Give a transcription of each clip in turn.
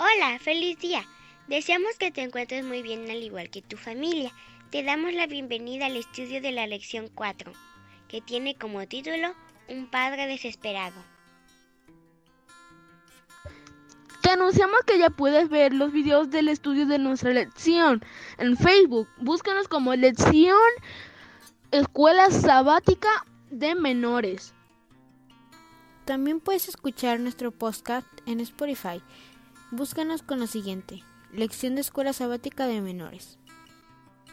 Hola, feliz día. Deseamos que te encuentres muy bien al igual que tu familia. Te damos la bienvenida al estudio de la lección 4, que tiene como título Un padre desesperado. Te anunciamos que ya puedes ver los videos del estudio de nuestra lección en Facebook. Búscanos como lección Escuela Sabática de Menores. También puedes escuchar nuestro podcast en Spotify. Búscanos con lo siguiente, Lección de Escuela Sabática de Menores.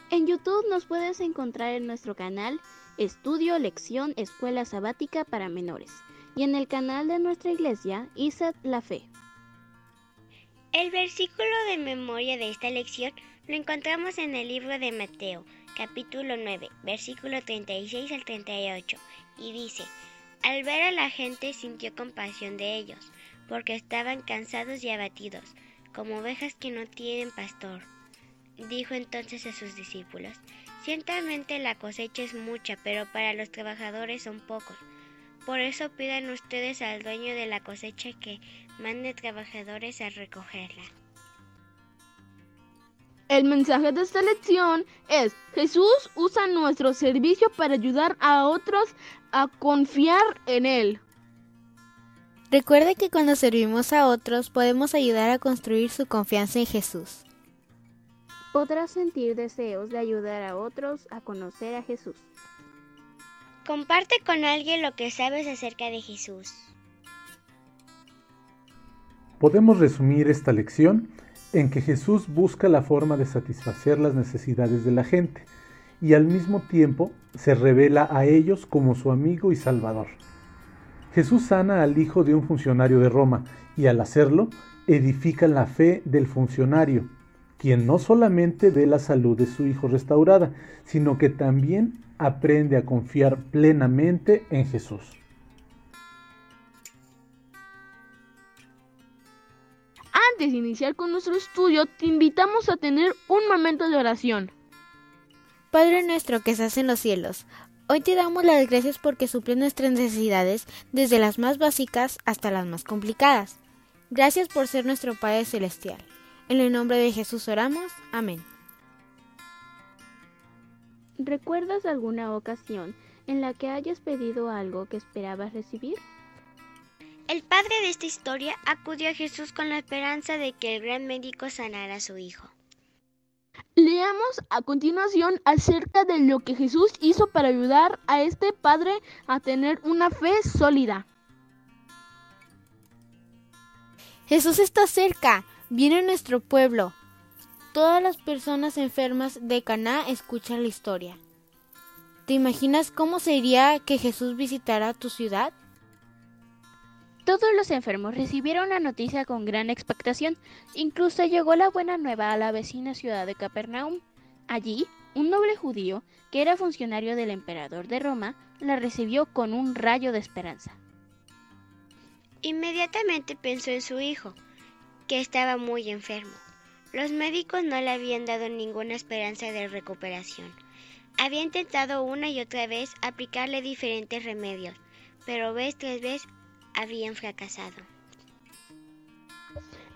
En YouTube nos puedes encontrar en nuestro canal Estudio Lección Escuela Sabática para Menores y en el canal de nuestra iglesia ISAT La Fe. El versículo de memoria de esta lección lo encontramos en el libro de Mateo, capítulo 9, versículo 36 al 38, y dice, Al ver a la gente sintió compasión de ellos, porque estaban cansados y abatidos, como ovejas que no tienen pastor. Dijo entonces a sus discípulos, Ciertamente la cosecha es mucha, pero para los trabajadores son pocos. Por eso pidan ustedes al dueño de la cosecha que mande trabajadores a recogerla. El mensaje de esta lección es, Jesús usa nuestro servicio para ayudar a otros a confiar en Él. Recuerde que cuando servimos a otros podemos ayudar a construir su confianza en Jesús. Podrás sentir deseos de ayudar a otros a conocer a Jesús. Comparte con alguien lo que sabes acerca de Jesús. Podemos resumir esta lección en que Jesús busca la forma de satisfacer las necesidades de la gente y al mismo tiempo se revela a ellos como su amigo y salvador. Jesús sana al hijo de un funcionario de Roma y al hacerlo edifica la fe del funcionario, quien no solamente ve la salud de su hijo restaurada, sino que también aprende a confiar plenamente en Jesús. Antes de iniciar con nuestro estudio, te invitamos a tener un momento de oración. Padre nuestro que estás en los cielos, hoy te damos las gracias porque suples nuestras necesidades desde las más básicas hasta las más complicadas. Gracias por ser nuestro Padre Celestial. En el nombre de Jesús oramos. Amén. ¿Recuerdas alguna ocasión en la que hayas pedido algo que esperabas recibir? El padre de esta historia acudió a Jesús con la esperanza de que el gran médico sanara a su hijo. Leamos a continuación acerca de lo que Jesús hizo para ayudar a este padre a tener una fe sólida. Jesús está cerca, viene a nuestro pueblo. Todas las personas enfermas de Caná escuchan la historia. ¿Te imaginas cómo sería que Jesús visitara tu ciudad? Todos los enfermos recibieron la noticia con gran expectación. Incluso llegó la buena nueva a la vecina ciudad de Capernaum. Allí, un noble judío, que era funcionario del emperador de Roma, la recibió con un rayo de esperanza. Inmediatamente pensó en su hijo, que estaba muy enfermo. Los médicos no le habían dado ninguna esperanza de recuperación. Había intentado una y otra vez aplicarle diferentes remedios, pero vez tras vez habían fracasado.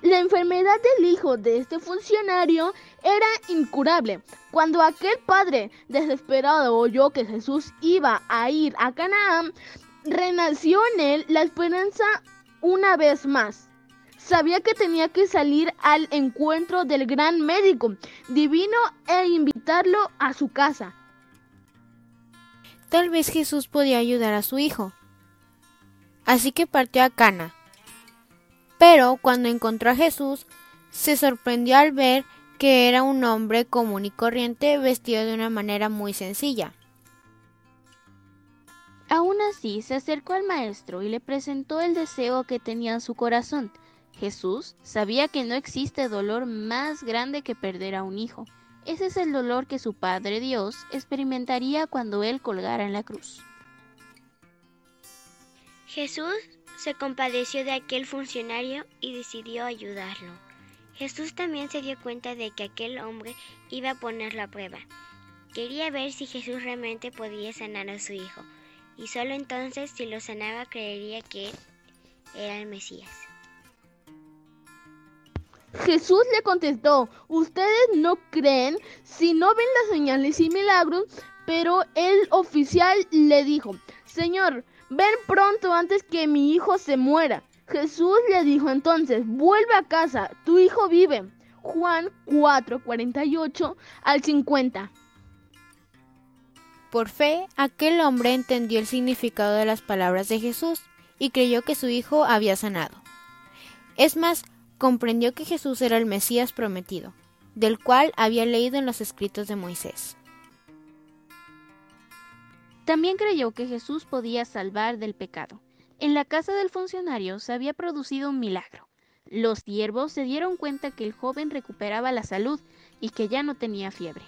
La enfermedad del hijo de este funcionario era incurable. Cuando aquel padre desesperado oyó que Jesús iba a ir a Canaán, renació en él la esperanza una vez más. Sabía que tenía que salir al encuentro del gran médico divino e invitarlo a su casa. Tal vez Jesús podía ayudar a su hijo. Así que partió a Cana. Pero cuando encontró a Jesús, se sorprendió al ver que era un hombre común y corriente vestido de una manera muy sencilla. Aún así, se acercó al maestro y le presentó el deseo que tenía en su corazón. Jesús sabía que no existe dolor más grande que perder a un hijo. Ese es el dolor que su Padre Dios experimentaría cuando Él colgara en la cruz. Jesús se compadeció de aquel funcionario y decidió ayudarlo. Jesús también se dio cuenta de que aquel hombre iba a ponerlo a prueba. Quería ver si Jesús realmente podía sanar a su hijo, y solo entonces si lo sanaba creería que era el Mesías. Jesús le contestó, ustedes no creen si no ven las señales y milagros, pero el oficial le dijo, Señor, ven pronto antes que mi hijo se muera. Jesús le dijo entonces, vuelve a casa, tu hijo vive. Juan 4, 48 al 50. Por fe, aquel hombre entendió el significado de las palabras de Jesús y creyó que su hijo había sanado. Es más, comprendió que Jesús era el Mesías prometido, del cual había leído en los escritos de Moisés. También creyó que Jesús podía salvar del pecado. En la casa del funcionario se había producido un milagro. Los siervos se dieron cuenta que el joven recuperaba la salud y que ya no tenía fiebre.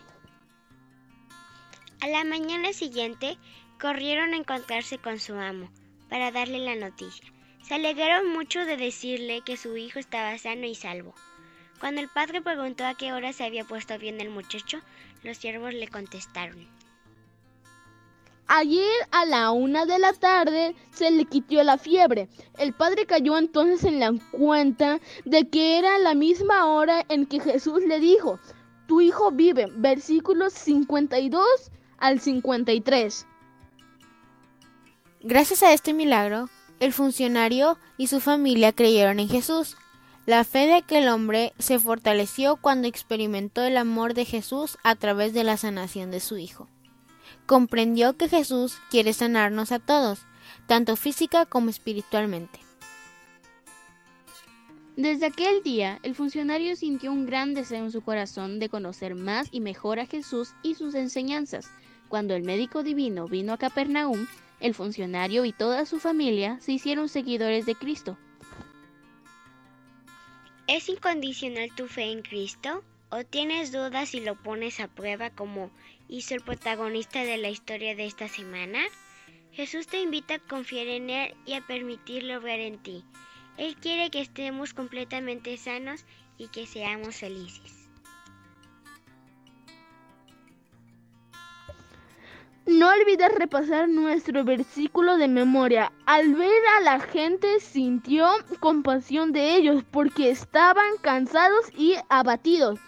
A la mañana siguiente corrieron a encontrarse con su amo para darle la noticia. Se alegraron mucho de decirle que su hijo estaba sano y salvo. Cuando el padre preguntó a qué hora se había puesto bien el muchacho, los siervos le contestaron. Ayer a la una de la tarde se le quitó la fiebre. El padre cayó entonces en la cuenta de que era la misma hora en que Jesús le dijo, tu hijo vive, versículos 52 al 53. Gracias a este milagro, el funcionario y su familia creyeron en Jesús. La fe de aquel hombre se fortaleció cuando experimentó el amor de Jesús a través de la sanación de su hijo. Comprendió que Jesús quiere sanarnos a todos, tanto física como espiritualmente. Desde aquel día, el funcionario sintió un gran deseo en su corazón de conocer más y mejor a Jesús y sus enseñanzas, cuando el médico divino vino a Capernaum, el funcionario y toda su familia se hicieron seguidores de Cristo. ¿Es incondicional tu fe en Cristo? ¿O tienes dudas y lo pones a prueba como hizo el protagonista de la historia de esta semana? Jesús te invita a confiar en Él y a permitirlo obrar en ti. Él quiere que estemos completamente sanos y que seamos felices. No olvides repasar nuestro versículo de memoria. Al ver a la gente sintió compasión de ellos porque estaban cansados y abatidos,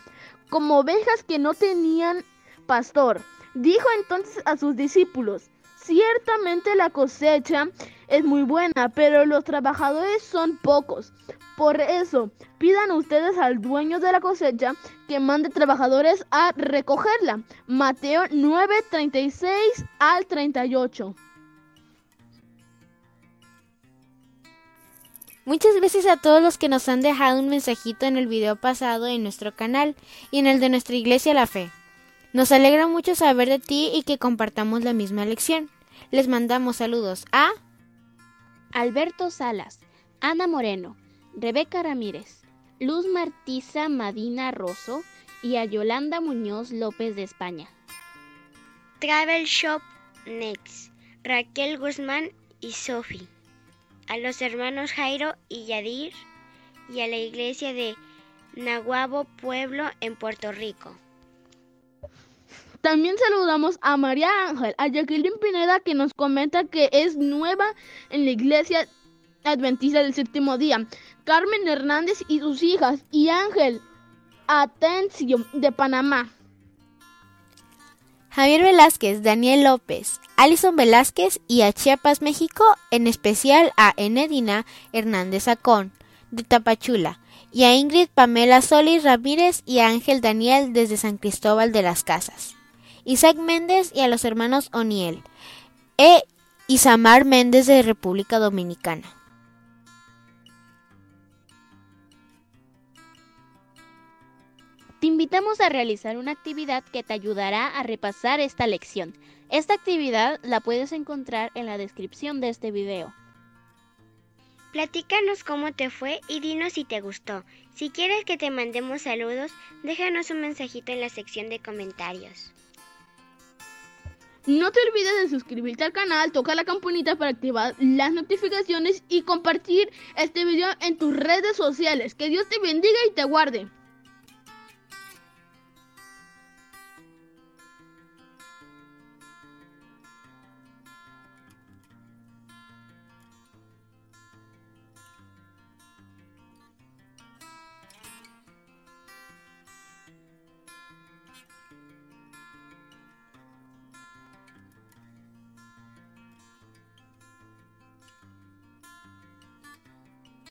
como ovejas que no tenían pastor. Dijo entonces a sus discípulos, ciertamente la cosecha es muy buena, pero los trabajadores son pocos. Por eso, pidan ustedes al dueño de la cosecha que mande trabajadores a recogerla. Mateo 9, 36 al 38. Muchas gracias a todos los que nos han dejado un mensajito en el video pasado en nuestro canal y en el de nuestra iglesia La Fe. Nos alegra mucho saber de ti y que compartamos la misma lección. Les mandamos saludos a Alberto Salas, Ana Moreno, Rebeca Ramírez, Luz Martiza Madina Rosso y a Yolanda Muñoz López de España. Travel Shop Next, Raquel Guzmán y Sofi. A los hermanos Jairo y Yadir y a la iglesia de Nahuabo Pueblo en Puerto Rico. También saludamos a María Ángel, a Jacqueline Pineda que nos comenta que es nueva en la iglesia adventista del séptimo día, Carmen Hernández y sus hijas y Ángel Atencio de Panamá. Javier Velázquez, Daniel López, Alison Velázquez y a Chiapas, México, en especial a Enedina Hernández Acón, de Tapachula, y a Ingrid Pamela Solis Ramírez y a Ángel Daniel desde San Cristóbal de las Casas. Isaac Méndez y a los hermanos Oniel, e Isamar Méndez de República Dominicana. Te invitamos a realizar una actividad que te ayudará a repasar esta lección. Esta actividad la puedes encontrar en la descripción de este video. Platícanos cómo te fue y dinos si te gustó. Si quieres que te mandemos saludos, déjanos un mensajito en la sección de comentarios. No te olvides de suscribirte al canal, tocar la campanita para activar las notificaciones y compartir este video en tus redes sociales. Que Dios te bendiga y te guarde.